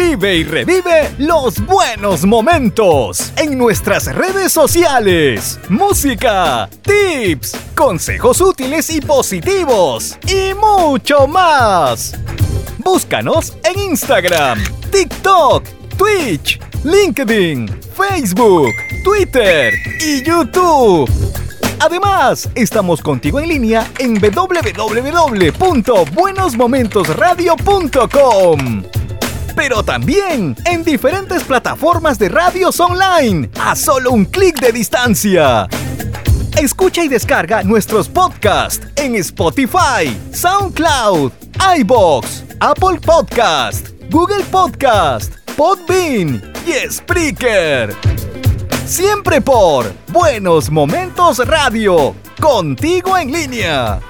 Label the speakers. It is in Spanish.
Speaker 1: Vive y revive los buenos momentos en nuestras redes sociales. Música, tips, consejos útiles y positivos y mucho más. Búscanos en Instagram, TikTok, Twitch, LinkedIn, Facebook, Twitter y YouTube. Además, estamos contigo en línea en www.buenosmomentosradio.com pero también en diferentes plataformas de radios online, a solo un clic de distancia. Escucha y descarga nuestros podcasts en Spotify, SoundCloud, iBox, Apple Podcast, Google Podcast, Podbean y Spreaker. Siempre por Buenos Momentos Radio, contigo en línea.